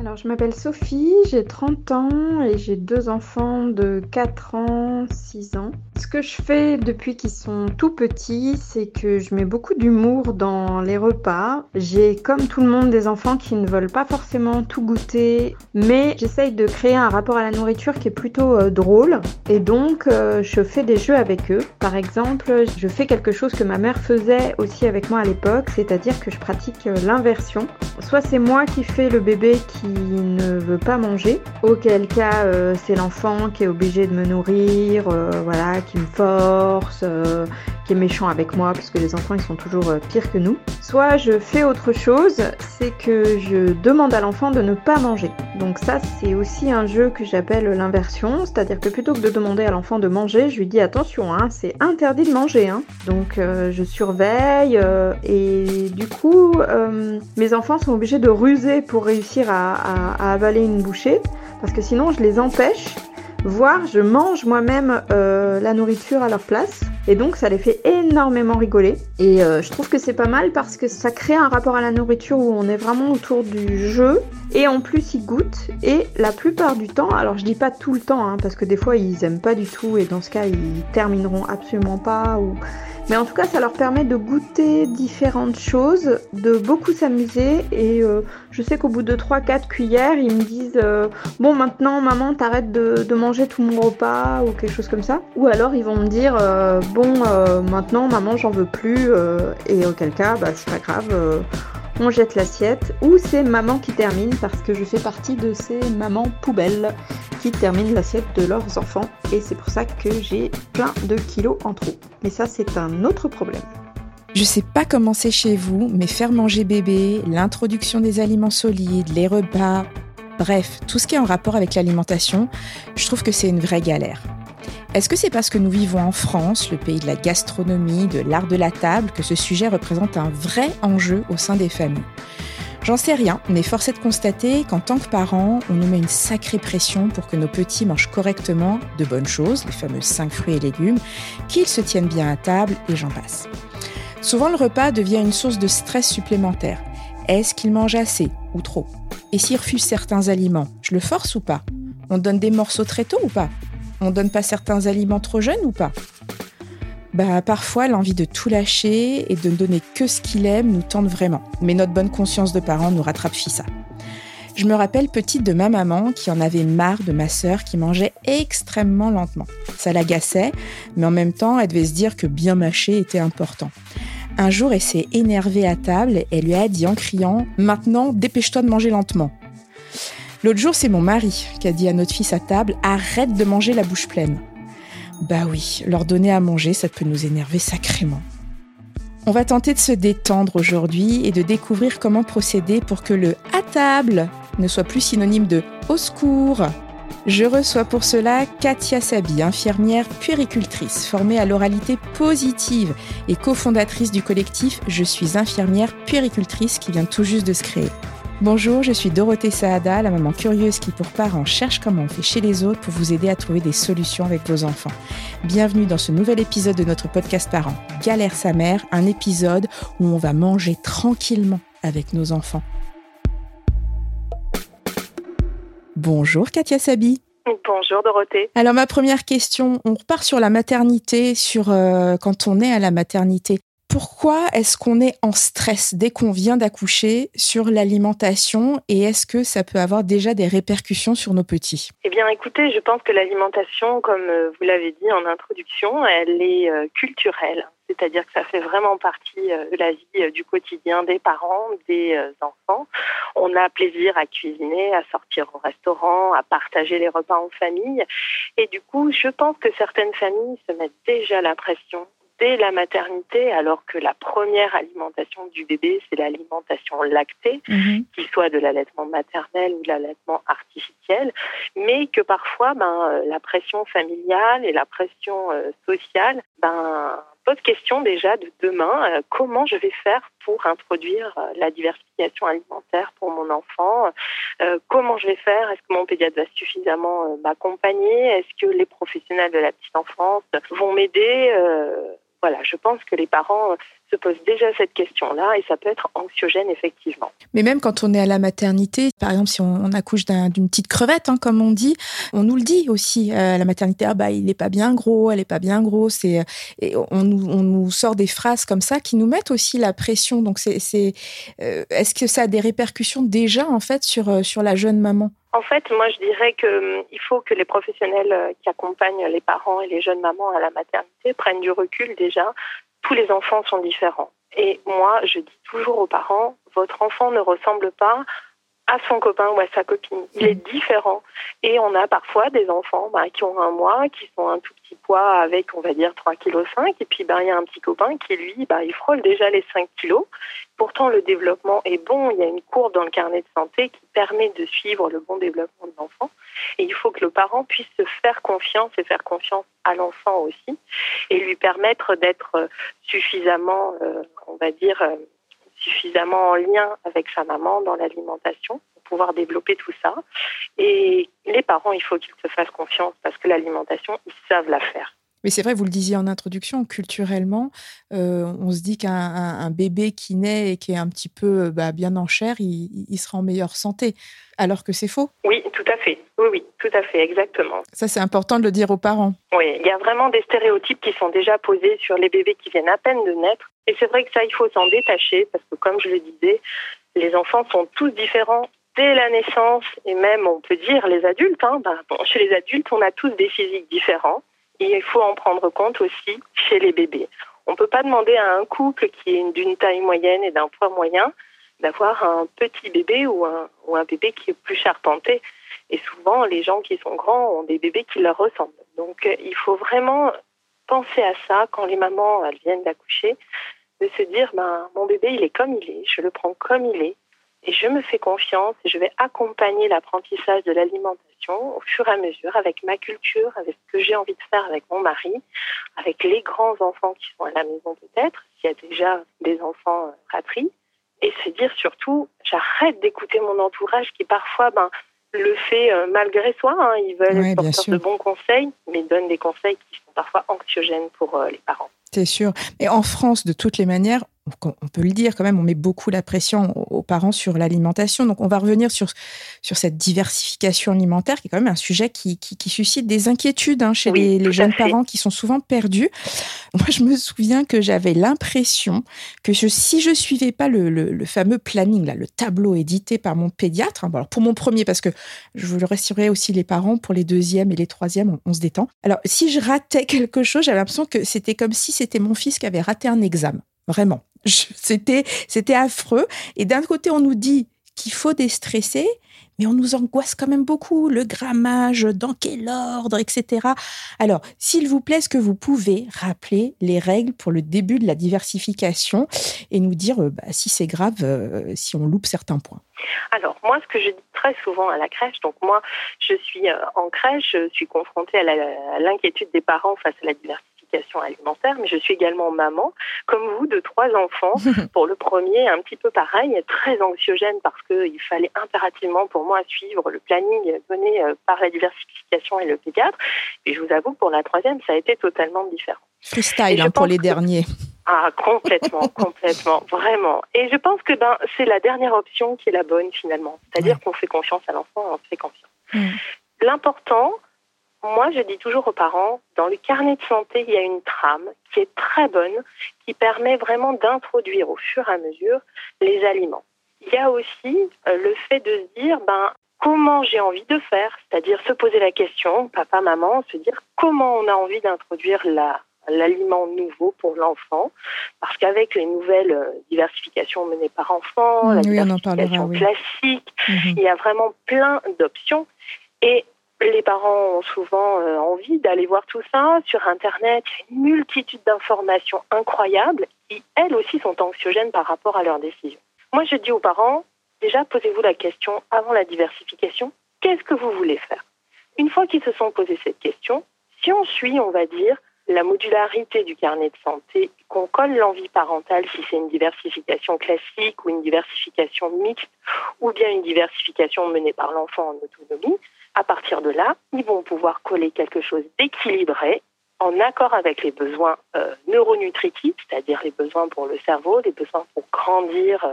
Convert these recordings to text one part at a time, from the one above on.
Alors, je m'appelle Sophie, j'ai 30 ans et j'ai deux enfants de 4 ans, 6 ans. Ce que je fais depuis qu'ils sont tout petits, c'est que je mets beaucoup d'humour dans les repas. J'ai, comme tout le monde, des enfants qui ne veulent pas forcément tout goûter, mais j'essaye de créer un rapport à la nourriture qui est plutôt euh, drôle. Et donc, euh, je fais des jeux avec eux. Par exemple, je fais quelque chose que ma mère faisait aussi avec moi à l'époque, c'est-à-dire que je pratique euh, l'inversion. Soit c'est moi qui fais le bébé qui ne veut pas manger, auquel cas euh, c'est l'enfant qui est obligé de me nourrir, euh, voilà, qui me force, euh, méchant avec moi parce que les enfants ils sont toujours pires que nous. Soit je fais autre chose, c'est que je demande à l'enfant de ne pas manger. Donc ça c'est aussi un jeu que j'appelle l'inversion, c'est-à-dire que plutôt que de demander à l'enfant de manger, je lui dis attention, hein, c'est interdit de manger. Hein. Donc je surveille et du coup mes enfants sont obligés de ruser pour réussir à, avaler une bouchée, parce que sinon je les empêche, voire je mange moi-même euh, la nourriture à leur place. Et donc ça les fait énormément rigoler. Et euh, je trouve que c'est pas mal parce que ça crée un rapport à la nourriture où on est vraiment autour du jeu. Et en plus ils goûtent. Et la plupart du temps, alors je dis pas tout le temps, hein, parce que des fois ils aiment pas du tout et dans ce cas ils termineront absolument pas. Ou mais en tout cas, ça leur permet de goûter différentes choses, de beaucoup s'amuser. Et euh, je sais qu'au bout de 3-4 cuillères, ils me disent euh, Bon, maintenant, maman, t'arrêtes de, manger tout mon repas ou quelque chose comme ça. Ou alors, ils vont me dire euh, Bon, maintenant, maman, j'en veux plus. et auquel cas, bah, c'est pas grave on jette l'assiette, ou c'est maman qui termine parce que je fais partie de ces mamans poubelles qui terminent l'assiette de leurs enfants et c'est pour ça que j'ai plein de kilos en trop. Mais ça c'est un autre problème. Je sais pas comment c'est chez vous, mais faire manger bébé, l'introduction des aliments solides, les repas, bref, tout ce qui est en rapport avec l'alimentation, je trouve que c'est une vraie galère. Est-ce que c'est parce que nous vivons en France, le pays de la gastronomie, de l'art de la table, que ce sujet représente un vrai enjeu au sein des familles? J'en sais rien, mais force est de constater qu'en tant que parents, on nous met une sacrée pression pour que nos petits mangent correctement de bonnes choses, les fameux 5 fruits et légumes, qu'ils se tiennent bien à table et j'en passe. Souvent, le repas devient une source de stress supplémentaire. Est-ce qu'ils mangent assez ou trop? Et s'ils refusent certains aliments, je le force ou pas? On donne des morceaux très tôt ou pas? On donne pas certains aliments trop jeunes ou pas? Bah, parfois, l'envie de tout lâcher et de ne donner que ce qu'il aime nous tente vraiment. Mais notre bonne conscience de parents nous rattrape ça. Je me rappelle petite de ma maman qui en avait marre de ma sœur qui mangeait extrêmement lentement. Ça l'agaçait, mais en même temps, elle devait se dire que bien mâcher était important. Un jour, elle s'est énervée à table et elle lui a dit en criant Maintenant, dépêche-toi de manger lentement. L'autre jour, c'est mon mari qui a dit à notre fils à table Arrête de manger la bouche pleine. Bah oui, leur donner à manger, ça peut nous énerver sacrément. On va tenter de se détendre aujourd'hui et de découvrir comment procéder pour que le à table ne soit plus synonyme de au secours. Je reçois pour cela Katia Sabi, infirmière puéricultrice formée à l'oralité positive et cofondatrice du collectif Je suis infirmière puéricultrice qui vient tout juste de se créer. Bonjour, je suis Dorothée Saada, la maman curieuse qui pour parents cherche comment on fait chez les autres pour vous aider à trouver des solutions avec vos enfants. Bienvenue dans ce nouvel épisode de notre podcast Parents. Galère sa mère, un épisode où on va manger tranquillement avec nos enfants. Bonjour Katia Sabi. Bonjour Dorothée. Alors ma première question, on repart sur la maternité, sur euh, quand on est à la maternité pourquoi est-ce qu'on est en stress dès qu'on vient d'accoucher sur l'alimentation et est-ce que ça peut avoir déjà des répercussions sur nos petits? Eh bien écoutez, je pense que l'alimentation, comme euh, vous l'avez dit en introduction, elle est euh, culturelle. C'est-à-dire que ça fait vraiment partie euh, de la vie du quotidien des parents, des enfants. On a plaisir à cuisiner, à sortir au restaurant, à partager les repas en famille. Et du coup, je pense que certaines familles se mettent déjà la pression dès la maternité, alors que la première alimentation du bébé, c'est l'alimentation lactée, mhm. qu'il soit de l'allaitement maternel ou de l'allaitement artificiel, mais que parfois, ben, euh, la pression familiale et la pression euh, sociale, ben, pose question déjà de demain, euh, comment je vais faire pour introduire la diversification alimentaire pour mon enfant, comment je vais faire, est-ce que mon pédiatre va suffisamment m'accompagner, est-ce que les professionnels de la petite enfance vont m'aider voilà, je pense que les parents se posent déjà cette question-là et ça peut être anxiogène effectivement. Mais même quand on est à la maternité, par exemple si on, accouche d'une petite crevette, hein, comme on dit, on nous le dit aussi euh, la maternité, ah bah il n'est pas bien gros, elle n'est pas bien grosse, et, et on, nous, sort des phrases comme ça qui nous mettent aussi la pression. Donc c'est, euh, est-ce que ça a des répercussions déjà en fait sur, euh, sur la jeune maman? En fait, moi, je dirais qu'il hum, faut que les professionnels qui accompagnent les parents et les jeunes mamans à la maternité prennent du recul déjà tous les enfants sont différents. Et moi, je dis toujours aux parents, votre enfant ne ressemble pas à son copain ou à sa copine. Il est différent. Et on a parfois des enfants bah, qui ont un mois, qui sont un tout petit poids avec, on va dire, 3,5 kg. Et puis, bah, il y a un petit copain qui, lui, bah, il frôle déjà les 5 kg. Pourtant, le développement est bon. Il y a une courbe dans le carnet de santé qui permet de suivre le bon développement de l'enfant. Et il faut que le parent puisse se faire confiance et faire confiance à l'enfant aussi et lui permettre d'être suffisamment, euh, on va dire, euh, suffisamment en lien avec sa maman dans l'alimentation pour pouvoir développer tout ça. Et les parents, il faut qu'ils se fassent confiance parce que l'alimentation, ils savent la faire. Mais c'est vrai, vous le disiez en introduction, culturellement, euh, on se dit qu'un bébé qui naît et qui est un petit peu bah, bien en chair, il, il, sera en meilleure santé, alors que c'est faux. Oui, tout à fait. Oui, oui, tout à fait, exactement. Ça, c'est important de le dire aux parents. Oui, il y a vraiment des stéréotypes qui sont déjà posés sur les bébés qui viennent à peine de naître. Et c'est vrai que ça, il faut s'en détacher, parce que comme je le disais, les enfants sont tous différents dès la naissance, et même, on peut dire, les adultes. Hein, ben, chez les adultes, on a tous des physiques différents et il faut en prendre compte aussi chez les bébés. On ne peut pas demander à un couple qui est d'une taille moyenne et d'un poids moyen d'avoir un petit bébé ou un, bébé qui est plus charpenté. Et souvent, les gens qui sont grands ont des bébés qui leur ressemblent. Donc, euh, il faut vraiment penser à ça quand les mamans viennent d'accoucher, de se dire, ben, mon bébé, il est comme il est, je le prends comme il est, et je me fais confiance et je vais accompagner l'apprentissage de l'alimentation au fur et à mesure avec ma culture, avec ce que j'ai envie de faire avec mon mari, avec les grands enfants qui sont à la maison peut-être, s'il y a déjà des enfants fratries, euh, et se dire surtout, j'arrête d'écouter mon entourage qui parfois ben, le fait euh, malgré soi. Hein. Ils veulent ouais, de bons conseils, mais donnent des conseils qui sont parfois anxiogènes pour euh, les parents. C'est sûr. Et en France, de toutes les manières, on peut le dire quand même, on met beaucoup la pression aux parents sur l'alimentation. Donc, on va revenir sur, sur cette diversification alimentaire, qui est quand même un sujet qui, qui, suscite des inquiétudes hein, chez les, jeunes parents qui sont souvent perdus. Moi, je me souviens que j'avais l'impression que je, si je suivais pas le, le, fameux planning, là, le tableau édité par mon pédiatre, hein, alors pour mon premier, parce que je le rassurer aussi les parents, pour les deuxièmes et les troisièmes, on, on se détend. Alors, si je ratais quelque chose, j'avais l'impression que c'était comme si c'était mon fils qui avait raté un examen. Vraiment. C'était, affreux. Et d'un côté, on nous dit qu'il faut déstresser, mais on nous angoisse quand même beaucoup. Le grammage, dans quel ordre, etc. Alors, s'il vous plaît, est-ce que vous pouvez rappeler les règles pour le début de la diversification et nous dire euh, bah, si c'est grave, euh, si on loupe certains points? Alors, moi, ce que je dis très souvent à la crèche, donc moi, je suis euh, en crèche, je suis confrontée à l'inquiétude des parents face à la diversité alimentaire, mais je suis également maman, comme vous, de trois enfants. pour le premier, un petit peu pareil, très anxiogène parce qu'il fallait impérativement pour moi suivre le planning donné euh, par la diversification et le pédiatre. Et je vous avoue, pour la troisième, ça a été totalement différent. Freestyle hein, pour les derniers. Ah, complètement, complètement, vraiment. Et je pense que ben, c'est la dernière option qui est la bonne finalement. C'est-à-dire qu'on fait confiance à l'enfant, on fait confiance. Mm. L'important, moi, je dis toujours aux parents, dans le carnet de santé, il y a une trame qui est très bonne, qui permet vraiment d'introduire au fur et à mesure les aliments. Il y a aussi euh, le fait de se dire, ben, comment j'ai envie de faire, c'est-à-dire se poser la question, papa, maman, se dire comment on a envie d'introduire l'aliment nouveau pour l'enfant, parce qu'avec les nouvelles euh, diversifications menées par enfant, mmh, la diversification classique, mmh. il y a vraiment plein d'options. Et les parents ont souvent euh, envie d'aller voir tout ça sur Internet. Une multitude d'informations incroyables qui, elles aussi, sont anxiogènes par rapport à leurs décisions. Moi, je dis aux parents, déjà, posez-vous la question avant la diversification, qu'est-ce que vous voulez faire? Une fois qu'ils se sont posés cette question, si on suit, on va dire, la modularité du carnet de santé, qu'on colle l'envie parentale si c'est une diversification classique ou une diversification mixte, ou bien une diversification menée par l'enfant en autonomie, à partir de là, ils vont pouvoir coller quelque chose d'équilibré en accord avec les besoins euh, neuronutritifs, c'est-à-dire les besoins pour le cerveau, les besoins pour grandir euh,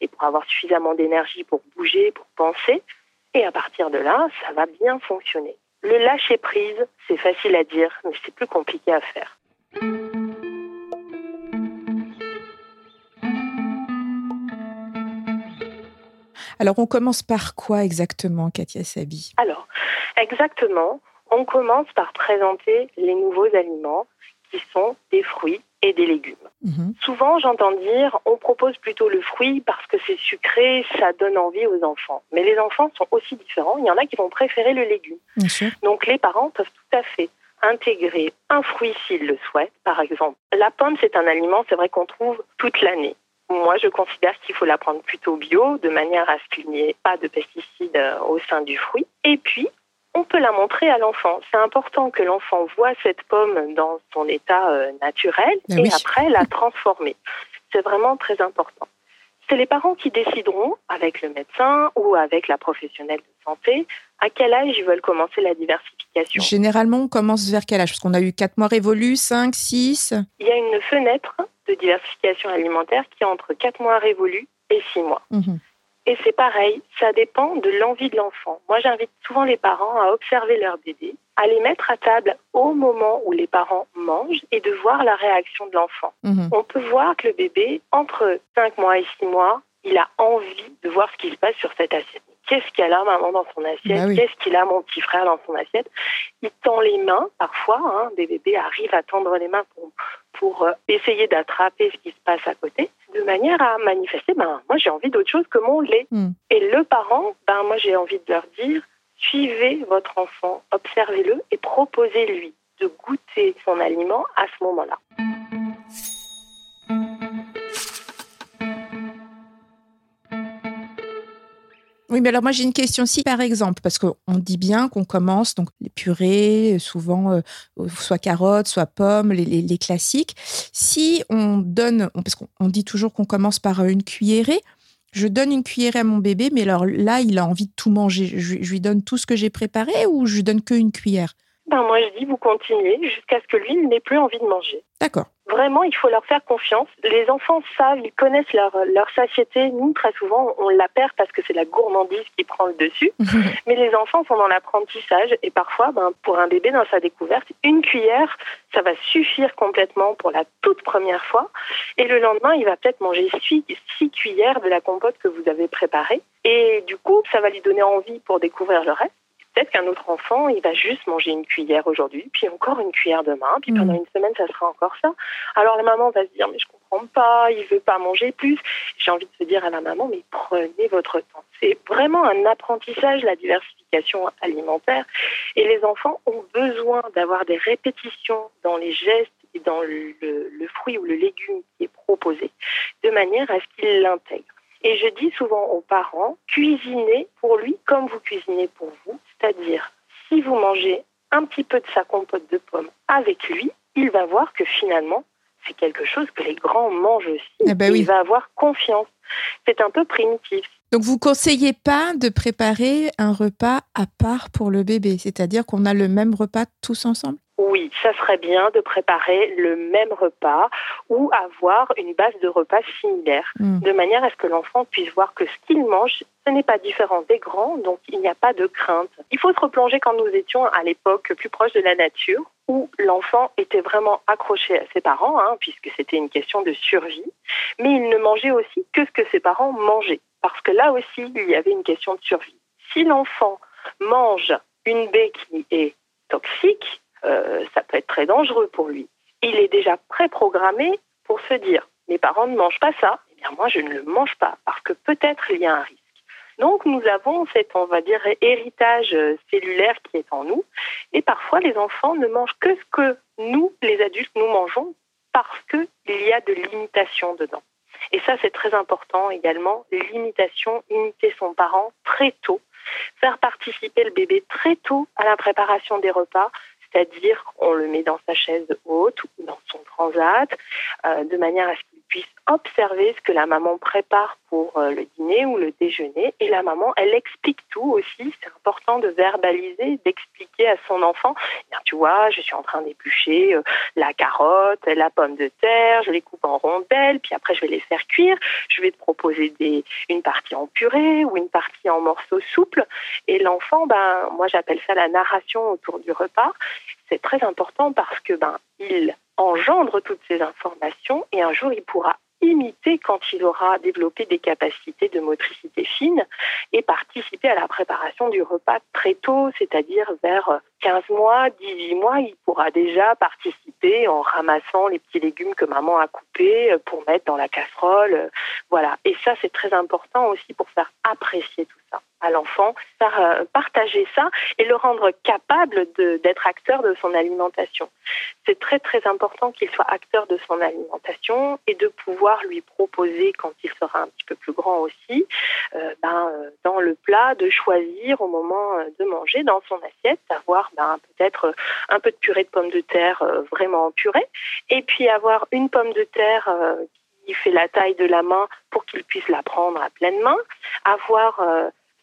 et pour avoir suffisamment d'énergie pour bouger, pour penser. Et à partir de là, ça va bien fonctionner. Le lâcher prise, c'est facile à dire, mais c'est plus compliqué à faire. Alors, on commence par quoi exactement, Katia Sabi? Alors, exactement, on commence par présenter les nouveaux aliments qui sont des fruits et des légumes. Mhm. Souvent, j'entends dire, on propose plutôt le fruit parce que c'est sucré, ça donne envie aux enfants. Mais les enfants sont aussi différents. Il y en a qui vont préférer le légume. Donc, les parents peuvent tout à fait intégrer un fruit s'ils le souhaitent. Par exemple, la pomme, c'est un aliment, c'est vrai qu'on trouve toute l'année. Moi, je considère qu'il faut la prendre plutôt bio, de manière à ce qu'il n'y ait pas de pesticides euh, au sein du fruit. Et puis, on peut la montrer à l'enfant. C'est important que l'enfant voit cette pomme dans son état euh, naturel ah et après la transformer. C'est vraiment très important. C'est les parents qui décideront, avec le médecin ou avec la professionnelle de santé, à quel âge ils veulent commencer la diversification. Généralement, on commence vers quel âge? Parce qu'on a eu 4 mois révolus, 5, 6 Il y a une fenêtre de diversification alimentaire qui est entre 4 mois révolus et 6 mois. Mhm. Et c'est pareil, ça dépend de l'envie de l'enfant. Moi, j'invite souvent les parents à observer leur bébé, à les mettre à table au moment où les parents mangent et de voir la réaction de l'enfant. Mhm. On peut voir que le bébé, entre 5 mois et 6 mois, il a envie de voir ce qui se passe sur cette assiette. Qu'est-ce qu'elle a maman dans son assiette? Bah Qu'est-ce qu'il a mon petit frère dans son assiette? Il tend les mains parfois. Hein, des bébés arrivent à tendre les mains pour, pour euh, essayer d'attraper ce qui se passe à côté, de manière à manifester, ben, moi j'ai envie d'autre chose que mon lait. Hmm. Et le parent, ben, moi j'ai envie de leur dire, suivez votre enfant, observez-le et proposez-lui de goûter son aliment à ce moment-là. Oui, mais alors moi j'ai une question. Si par exemple, parce qu'on dit bien qu'on commence donc les purées, souvent euh, soit carottes, soit pommes, les, classiques. Si on donne, parce qu'on dit toujours qu'on commence par une cuillerée, je donne une cuillerée à mon bébé, mais alors là il a envie de tout manger. Je, lui donne tout ce que j'ai préparé ou je lui donne qu'une cuillère? Ben moi je dis vous continuez jusqu'à ce que lui n'ait plus envie de manger. D'accord vraiment, il faut leur faire confiance. Les enfants savent, ils connaissent leur, leur satiété. Nous, très souvent, on la perd parce que c'est la gourmandise qui prend le dessus. Mais les enfants sont dans l'apprentissage et parfois, ben, pour un bébé dans sa découverte, une cuillère, ça va suffire complètement pour la toute première fois. Et le lendemain, il va peut-être manger six, six cuillères de la compote que vous avez préparée. Et du coup, ça va lui donner envie pour découvrir le reste. Peut-être qu'un autre enfant, il va juste manger une cuillère aujourd'hui, puis encore une cuillère demain, puis pendant mm. une semaine, ça sera encore ça. Alors la maman va se dire, mais je comprends pas, il veut pas manger plus. J'ai envie de se dire à la maman, mais prenez votre temps. C'est vraiment un apprentissage, la diversification alimentaire. Et les enfants ont besoin d'avoir des répétitions dans les gestes et dans le, le fruit ou le légume qui est proposé, de manière à ce qu'ils l'intègrent. Et je dis souvent aux parents, cuisinez pour lui comme vous cuisinez pour vous. C'est-à-dire, si vous mangez un petit peu de sa compote de pommes avec lui, il va voir que finalement, c'est quelque chose que les grands mangent aussi. Eh ben il va avoir confiance. C'est un peu primitif. Donc vous conseillez pas de préparer un repas à part pour le bébé, c'est-à-dire qu'on a le même repas tous ensemble? Oui, ça serait bien de préparer le même repas ou avoir une base de repas similaire, hmm. de manière à ce que l'enfant puisse voir que ce qu'il mange, ce n'est pas différent des grands, donc il n'y a pas de crainte. Il faut se replonger quand nous étions à l'époque plus proche de la nature, où l'enfant était vraiment accroché à ses parents, hein, puisque c'était une question de survie, mais il ne mangeait aussi que ce que ses parents mangeaient, parce que là aussi, il y avait une question de survie. Si l'enfant mange une baie qui est toxique, euh, ça peut être très dangereux pour lui. Il est déjà préprogrammé pour se dire mes parents ne mangent pas ça, eh bien moi je ne le mange pas parce que peut-être il y a un risque. Donc nous avons cet, on va dire, héritage cellulaire qui est en nous. Et parfois les enfants ne mangent que ce que nous, les adultes, nous mangeons parce qu'il y a de l'imitation dedans. Et ça, c'est très important également, l'imitation, imiter son parent très tôt, faire participer le bébé très tôt à la préparation des repas, c'est-à-dire on le met dans sa chaise haute ou dans son transat, euh, de manière à ce qu'il puisse observer ce que la maman prépare pour euh, le dîner ou le déjeuner. Et la maman, elle explique tout aussi. C'est important de verbaliser, d'expliquer à son enfant, bien, tu vois, je suis en train d'éplucher euh, la carotte, la pomme de terre, je les coupe en rondelles, puis après je vais les faire cuire. Je vais te proposer des, une partie en purée ou une partie en morceaux souples. Et l'enfant, ben, moi j'appelle ça la narration autour du repas. C'est très important parce que ben, il engendre toutes ces informations et un jour il pourra imiter quand il aura développé des capacités de motricité fine et participer à la préparation du repas très tôt, c'est-à-dire vers 15 mois, 18 mois, il pourra déjà participer en ramassant les petits légumes que maman a coupés pour mettre dans la casserole. Voilà. Et ça, c'est très important aussi pour faire apprécier tout à l'enfant, euh, partager ça et le rendre capable d'être acteur de son alimentation. C'est très très important qu'il soit acteur de son alimentation et de pouvoir lui proposer, quand il sera un petit peu plus grand aussi, euh, ben, euh, dans le plat, de choisir au moment de manger dans son assiette, d'avoir ben, peut-être un peu de purée de pommes de terre vraiment purée, et puis avoir une pomme de terre qui fait la taille de la main pour qu'il puisse la prendre à pleine main, avoir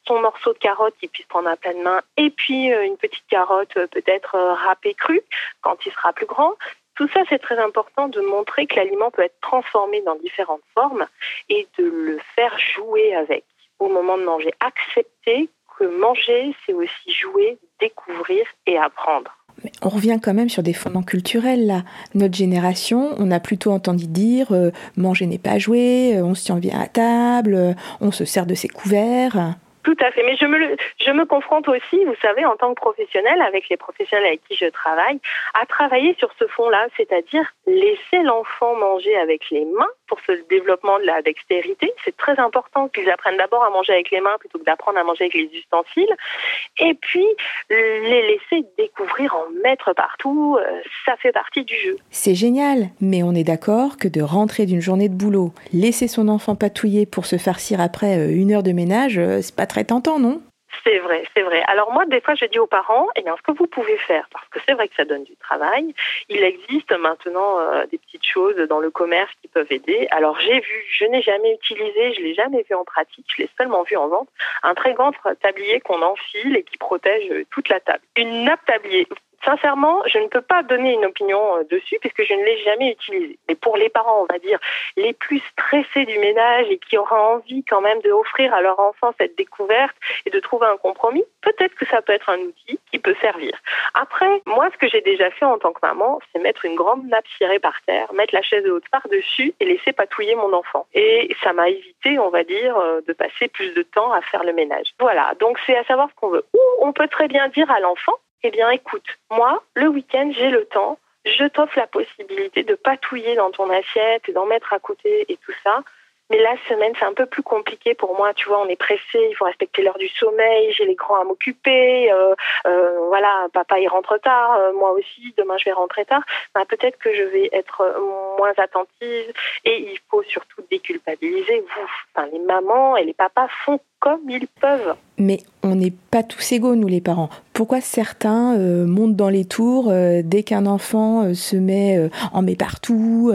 son morceau de carotte qu'il puisse prendre à pleine main et puis euh, une petite carotte euh, peut-être euh, râpée crue quand il sera plus grand. Tout ça, c'est très important de montrer que l'aliment peut être transformé dans différentes formes et de le faire jouer avec au moment de manger. Accepter que manger, c'est aussi jouer, découvrir et apprendre. On revient quand même sur des fondements culturels là. Notre génération, on a plutôt entendu dire manger n'est pas jouer, on se tient bien à table, on se sert de ses couverts. Tout à fait. Mais je me, je me confronte aussi, vous savez, en tant que professionnel, avec les professionnels avec qui je travaille, à travailler sur ce fond-là, c'est-à-dire laisser l'enfant manger avec les mains pour ce développement de la dextérité. C'est très important qu'ils apprennent d'abord à manger avec les mains plutôt que d'apprendre à manger avec les ustensiles. Et puis, les laisser découvrir, en mettre partout, euh, ça fait partie du jeu. C'est génial, mais on est d'accord que de rentrer d'une journée de boulot, laisser son enfant patouiller pour se farcir après euh, une heure de ménage, euh, c'est pas très tentant, non? C'est vrai, c'est vrai. Alors moi, des fois, je dis aux parents, eh bien, ce que vous pouvez faire, parce que c'est vrai que ça donne du travail, il existe maintenant euh, des petites choses dans le commerce qui peuvent aider. Alors j'ai vu, je n'ai jamais utilisé, je l'ai jamais vu en pratique, je l'ai seulement vu en vente, un très grand tablier qu'on enfile et qui protège toute la table. Une nappe tablier Sincèrement, je ne peux pas donner une opinion euh, dessus puisque je ne l'ai jamais utilisé. Mais pour les parents, on va dire, les plus stressés du ménage et qui auraient envie quand même d'offrir à leur enfant cette découverte et de trouver un compromis, peut-être que ça peut être un outil qui peut servir. Après, moi, ce que j'ai déjà fait en tant que maman, c'est mettre une grande nappe cirée par terre, mettre la chaise haute par-dessus et laisser patouiller mon enfant. Et ça m'a évité, on va dire, euh, de passer plus de temps à faire le ménage. Voilà, donc c'est à savoir ce qu'on veut. Ou on peut très bien dire à l'enfant, eh bien écoute, moi, le week-end, j'ai le temps, je t'offre la possibilité de patouiller dans ton assiette et d'en mettre à côté et tout ça. Mais la semaine, c'est un peu plus compliqué pour moi. Tu vois, on est pressé, il faut respecter l'heure du sommeil, j'ai les grands à m'occuper. Euh, euh, voilà, papa, il rentre tard, euh, moi aussi, demain, je vais rentrer tard. Peut-être que je vais être moins attentive et il faut surtout déculpabiliser. Vous, enfin, les mamans et les papas font comme ils peuvent. Mais on n'est pas tous égaux, nous les parents. Pourquoi certains euh, montent dans les tours euh, dès qu'un enfant euh, se met en met partout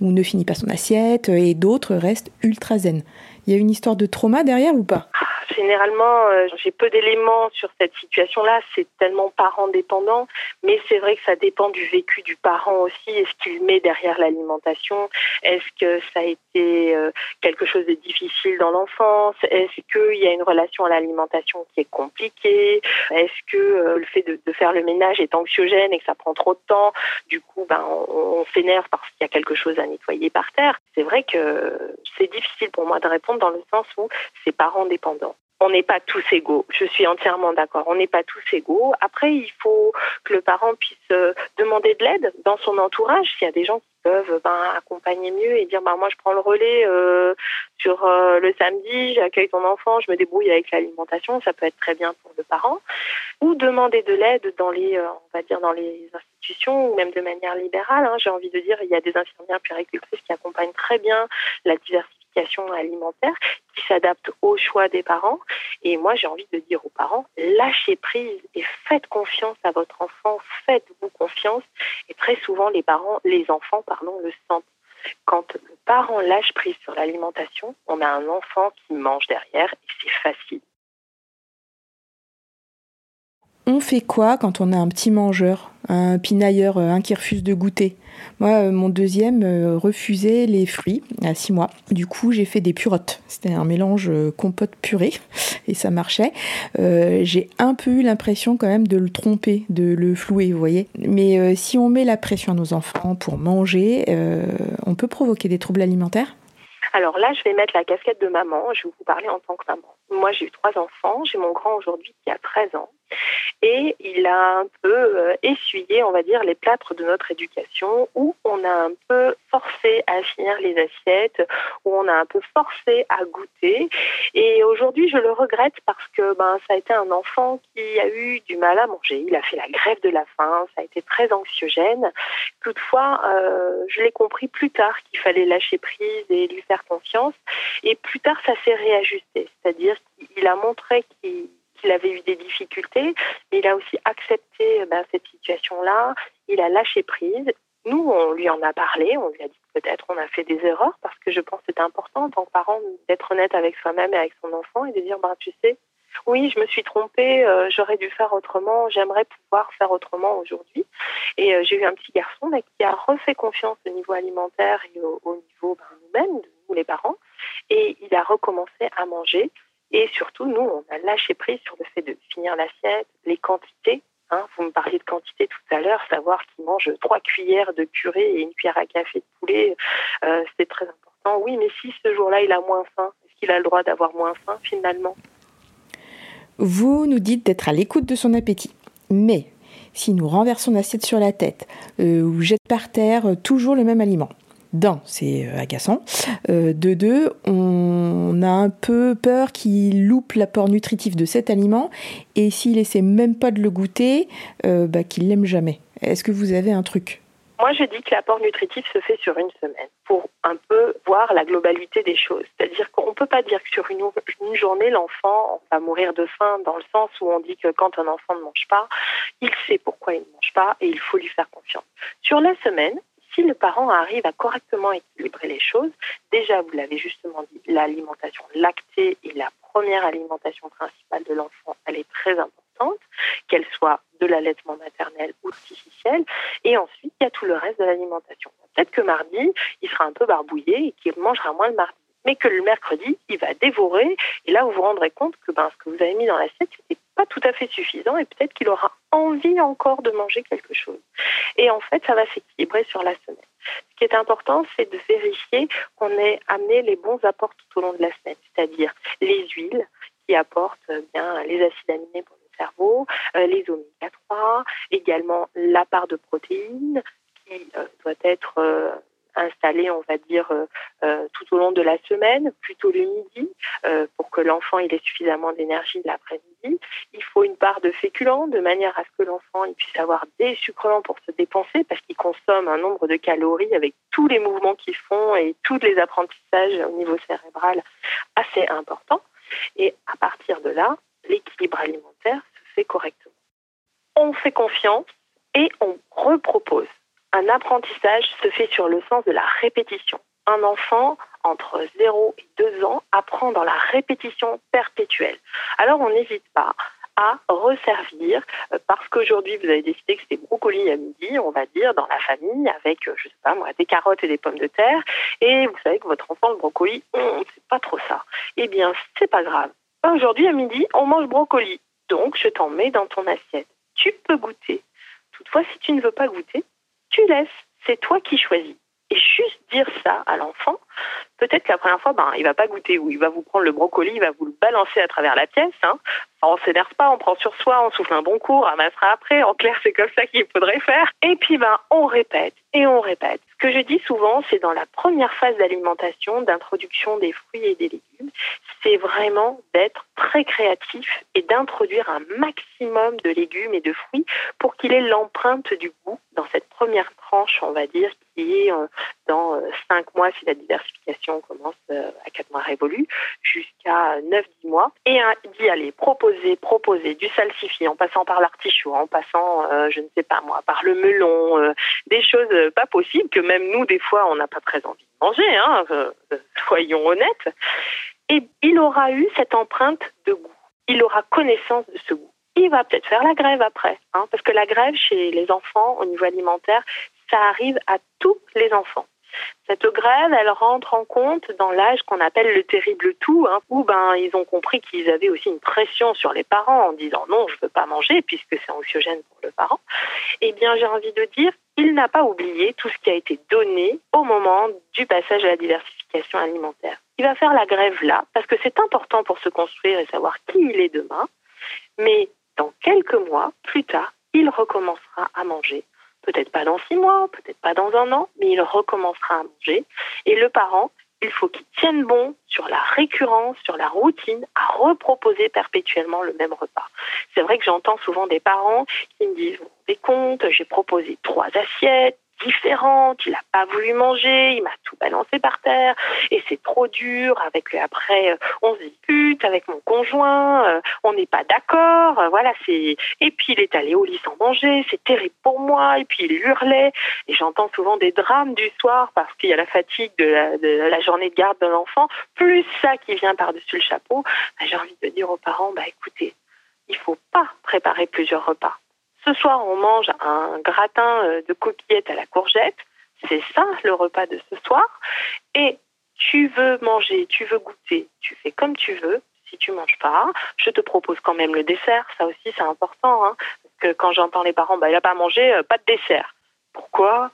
ou ne finit pas son assiette et d'autres restent ultra zen? Il y a une histoire de trauma derrière ou pas? Généralement, euh, j'ai peu d'éléments sur cette situation-là. C'est tellement parent dépendant, mais c'est vrai que ça dépend du vécu du parent aussi. Est-ce qu'il met derrière l'alimentation Est-ce que ça a été euh, quelque chose de difficile dans l'enfance Est-ce qu'il y a une relation à l'alimentation qui est compliquée Est-ce que euh, le fait de, faire le ménage est anxiogène et que ça prend trop de temps Du coup, ben, on, on s'énerve parce qu'il y a quelque chose à nettoyer par terre. C'est vrai que c'est difficile pour moi de répondre dans le sens où c'est parent dépendant on n'est pas tous égaux. Je suis entièrement d'accord. On n'est pas tous égaux. Après, il faut que le parent puisse euh, demander de l'aide dans son entourage. S'il y a des gens qui peuvent ben, accompagner mieux et dire ben, moi je prends le relais euh, sur euh, le samedi, j'accueille ton enfant, je me débrouille avec l'alimentation, ça peut être très bien pour le parent. Ou demander de l'aide dans les, on va dire dans les institutions ou même de manière libérale. Hein. J'ai envie de dire il y a des infirmières puéricultrices qui accompagnent très bien la diversité alimentaire qui s'adapte aux choix des parents. Et moi, j'ai envie de dire aux parents, lâchez prise et faites confiance à votre enfant, faites-vous confiance. Et très souvent, les parents, les enfants, pardon, le sentent. Quand le parent lâche prise sur l'alimentation, on a un enfant qui mange derrière et c'est facile. On fait quoi quand on a un petit mangeur, un pinailleur, euh, un qui refuse de goûter? Moi, euh, mon deuxième euh, refusait les fruits à six mois. Du coup, j'ai fait des purottes. C'était un mélange compote-purée et ça marchait. j'ai un peu eu l'impression quand même de le tromper, de le flouer, vous voyez. Mais si on met la pression à nos enfants pour manger, on peut provoquer des troubles alimentaires? Alors là, je vais mettre la casquette de maman. Je vais vous parler en tant que maman. Moi, j'ai eu trois enfants. J'ai mon grand aujourd'hui qui a 13 ans et il a un peu euh, essuyé, on va dire, les plâtres de notre éducation où on a un peu forcé à finir les assiettes, où on a un peu forcé à goûter. Et aujourd'hui, je le regrette parce que ben, ça a été un enfant qui a eu du mal à manger. Il a fait la grève de la faim, ça a été très anxiogène. Toutefois, euh, je l'ai compris plus tard qu'il fallait lâcher prise et lui faire confiance. Et plus tard, ça s'est réajusté. C'est-à-dire qu'il a montré qu'il il avait eu des difficultés, mais il a aussi accepté ben, cette situation-là, il a lâché prise. Nous, on lui en a parlé, on lui a dit peut-être on a fait des erreurs, parce que je pense que c'est important en tant que parent d'être honnête avec soi-même et avec son enfant et de dire, ben, tu sais, oui, je me suis trompée, euh, j'aurais dû faire autrement, j'aimerais pouvoir faire autrement aujourd'hui. Et euh, j'ai eu un petit garçon qui a refait confiance au niveau alimentaire et au, niveau ben, nous-mêmes, nous les parents, et il a recommencé à manger et surtout, nous, on a lâché prise sur le fait de finir l'assiette, les quantités. Hein. Vous me parliez de quantité tout à l'heure, savoir qu'il mange trois cuillères de purée et une cuillère à café de poulet, euh, c'est très important. Oui, mais si ce jour-là, il a moins faim, est-ce qu'il a le droit d'avoir moins faim finalement? Vous nous dites d'être à l'écoute de son appétit. Mais si nous renversons l'assiette sur la tête euh, ou jette par terre euh, toujours le même aliment, d'un, c'est euh, agaçant. Euh, de deux, on a un peu peur qu'il loupe l'apport nutritif de cet aliment et s'il essaie même pas de le goûter, euh, bah, qu'il l'aime jamais. Est-ce que vous avez un truc? Moi, je dis que l'apport nutritif se fait sur une semaine pour un peu voir la globalité des choses. C'est-à-dire qu'on ne peut pas dire que sur une, une journée, l'enfant va mourir de faim dans le sens où on dit que quand un enfant ne mange pas, il sait pourquoi il ne mange pas et il faut lui faire confiance. Sur la semaine, si le parent arrive à correctement équilibrer les choses, déjà, vous l'avez justement dit, l'alimentation lactée est la première alimentation principale de l'enfant, elle est très importante, qu'elle soit de l'allaitement maternel ou artificiel. Et ensuite, il y a tout le reste de l'alimentation. Peut-être que mardi, il sera un peu barbouillé et qu'il mangera moins le mardi mais que le mercredi, il va dévorer. Et là, vous vous rendrez compte que ben, ce que vous avez mis dans l'assiette, n'était pas tout à fait suffisant et peut-être qu'il aura envie encore de manger quelque chose. Et en fait, ça va s'équilibrer sur la semaine. Ce qui est important, c'est de vérifier qu'on ait amené les bons apports tout au long de la semaine, c'est-à-dire les huiles qui apportent bien les acides aminés pour le cerveau, euh, les oméga 3, également la part de protéines qui euh, doit être euh, installé, on va dire, euh, euh, tout au long de la semaine, plutôt le midi, euh, pour que l'enfant ait suffisamment d'énergie l'après-midi. Il faut une part de féculents, de manière à ce que l'enfant puisse avoir des sucrements pour se dépenser, parce qu'il consomme un nombre de calories avec tous les mouvements qu'ils font et tous les apprentissages au niveau cérébral assez importants. Et à partir de là, l'équilibre alimentaire se fait correctement. On fait confiance et on repropose. Un apprentissage se fait sur le sens de la répétition. Un enfant entre 0 et 2 ans apprend dans la répétition perpétuelle. Alors on n'hésite pas à resservir euh, parce qu'aujourd'hui vous avez décidé que c'était brocoli à midi, on va dire dans la famille avec euh, je sais pas moi des carottes et des pommes de terre et vous savez que votre enfant le brocoli, hum, c'est pas trop ça. Eh bien, c'est pas grave. Aujourd'hui à midi, on mange brocoli. Donc je t'en mets dans ton assiette. Tu peux goûter. Toutefois, si tu ne veux pas goûter, tu laisses, c'est toi qui choisis. Et juste dire ça à l'enfant, peut-être que la première fois, ben, il va pas goûter ou il va vous prendre le brocoli, il va vous le balancer à travers la pièce. Hein. Enfin, on s'énerve pas, on prend sur soi, on souffle un bon coup, on ramassera après. En clair, c'est comme ça qu'il faudrait faire. Et puis, ben, on répète et on répète. Ce que je dis souvent, c'est dans la première phase d'alimentation, d'introduction des fruits et des légumes, c'est vraiment d'être très créatif et d'introduire un maximum de légumes et de fruits pour qu'il ait l'empreinte du goût dans cette première tranche, on va dire, qui euh, dans euh, cinq mois, si la diversification commence à quatre mois révolus, jusqu'à 9-10 mois, et d'y aller proposer, proposer du salsifis en passant par l'artichaut, en passant, je ne sais pas moi, par le melon, des choses pas possibles que même nous, des fois, on n'a pas très envie de manger, hein, soyons honnêtes. Et il aura eu cette empreinte de goût. Il aura connaissance de ce goût il va peut-être faire la grève après. Hein, parce que la grève chez les enfants au niveau alimentaire, ça arrive à tous les enfants. Cette grève, elle rentre en compte dans l'âge qu'on appelle le terrible tout, hein, où ben ils ont compris qu'ils avaient aussi une pression sur les parents en disant non, je veux pas manger puisque c'est anxiogène pour le parent. Eh bien, j'ai envie de dire, il n'a pas oublié tout ce qui a été donné au moment du passage à la diversification alimentaire. Il va faire la grève là parce que c'est important pour se construire et savoir qui il est demain. Mais dans quelques mois plus tard, il recommencera à manger. Peut-être pas dans six mois, peut-être pas dans un an, mais il recommencera à manger. Et le parent, il faut qu'il tienne bon sur la récurrence, sur la routine, à reproposer perpétuellement le même repas. C'est vrai que j'entends souvent des parents qui me disent, vous vous rendez compte, j'ai proposé trois assiettes, différente, il n'a pas voulu manger, il m'a tout balancé par terre et c'est trop dur. Avec après, euh, on se dispute avec mon conjoint, euh, on n'est pas d'accord, euh, voilà c'est. Et puis il est allé au lit sans manger, c'est terrible pour moi. Et puis il hurlait et j'entends souvent des drames du soir parce qu'il y a la fatigue de la, journée de garde de l'enfant, plus ça qui vient par-dessus le chapeau. Bah, j'ai envie de dire aux parents, bah écoutez, il faut pas préparer plusieurs repas ce soir, on mange un gratin euh, de coquillettes à la courgette. C'est ça le repas de ce soir. Et tu veux manger, tu veux goûter, tu fais comme tu veux. Si tu manges pas, je te propose quand même le dessert. Ça aussi, c'est important. Hein. parce que quand j'entends les parents, bah, il n'a pas mangé, euh, pas de dessert. Pourquoi?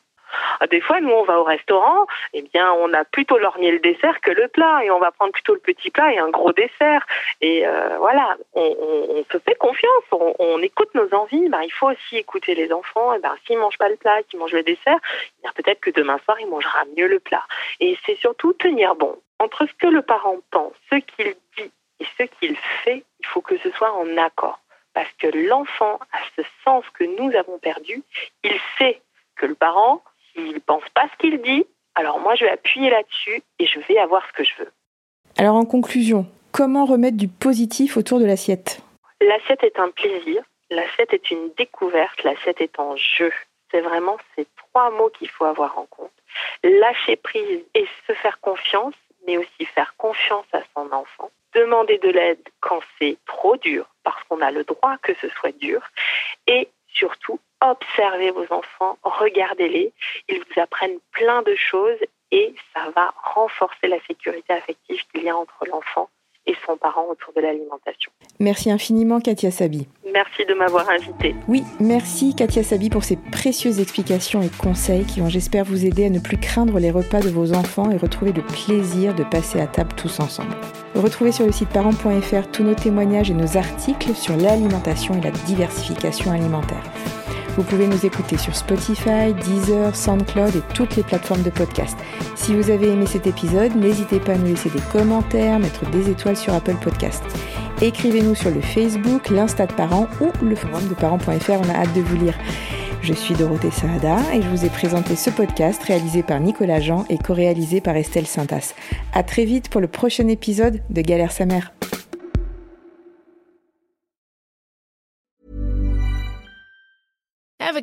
Des fois, nous, on va au restaurant, eh bien, on a plutôt lorgné le dessert que le plat, et on va prendre plutôt le petit plat et un gros dessert. Et euh, voilà, on, se fait confiance, on, écoute nos envies. Ben, il faut aussi écouter les enfants. Et ben, s'ils mangent pas le plat, qu'ils mangent le dessert, eh peut-être que demain soir, il mangera mieux le plat. Et c'est surtout tenir bon entre ce que le parent pense, ce qu'il dit et ce qu'il fait. Il faut que ce soit en accord parce que l'enfant a ce sens que nous avons perdu. Il sait que le parent il ne pense pas ce qu'il dit, alors moi je vais appuyer là-dessus et je vais avoir ce que je veux. Alors en conclusion, comment remettre du positif autour de l'assiette? L'assiette est un plaisir, l'assiette est une découverte, l'assiette est un jeu. C'est vraiment ces trois mots qu'il faut avoir en compte. Lâcher prise et se faire confiance, mais aussi faire confiance à son enfant. Demander de l'aide quand c'est trop dur, parce qu'on a le droit que ce soit dur. Et surtout, observez vos enfants, regardez-les. Ils vous apprennent plein de choses et ça va renforcer la sécurité affective qu'il y a entre l'enfant et son parent autour de l'alimentation. Merci infiniment Katia Sabi. Merci de m'avoir invité. Oui, merci Katia Sabi pour ces précieuses explications et conseils qui vont j'espère vous aider à ne plus craindre les repas de vos enfants et retrouver le plaisir de passer à table tous ensemble. Retrouvez sur le site parents.fr tous nos témoignages et nos articles sur l'alimentation et la diversification alimentaire. Vous pouvez nous écouter sur Spotify, Deezer, SoundCloud et toutes les plateformes de podcast. Si vous avez aimé cet épisode, n'hésitez pas à nous laisser des commentaires, mettre des étoiles sur Apple Podcast. Écrivez-nous sur le Facebook, l'Insta de parents ou le forum de parents.fr, on a hâte de vous lire. Je suis Dorothée Saada et je vous ai présenté ce podcast réalisé par Nicolas Jean et co-réalisé par Estelle Saintas. À très vite pour le prochain épisode de Galère sa mère.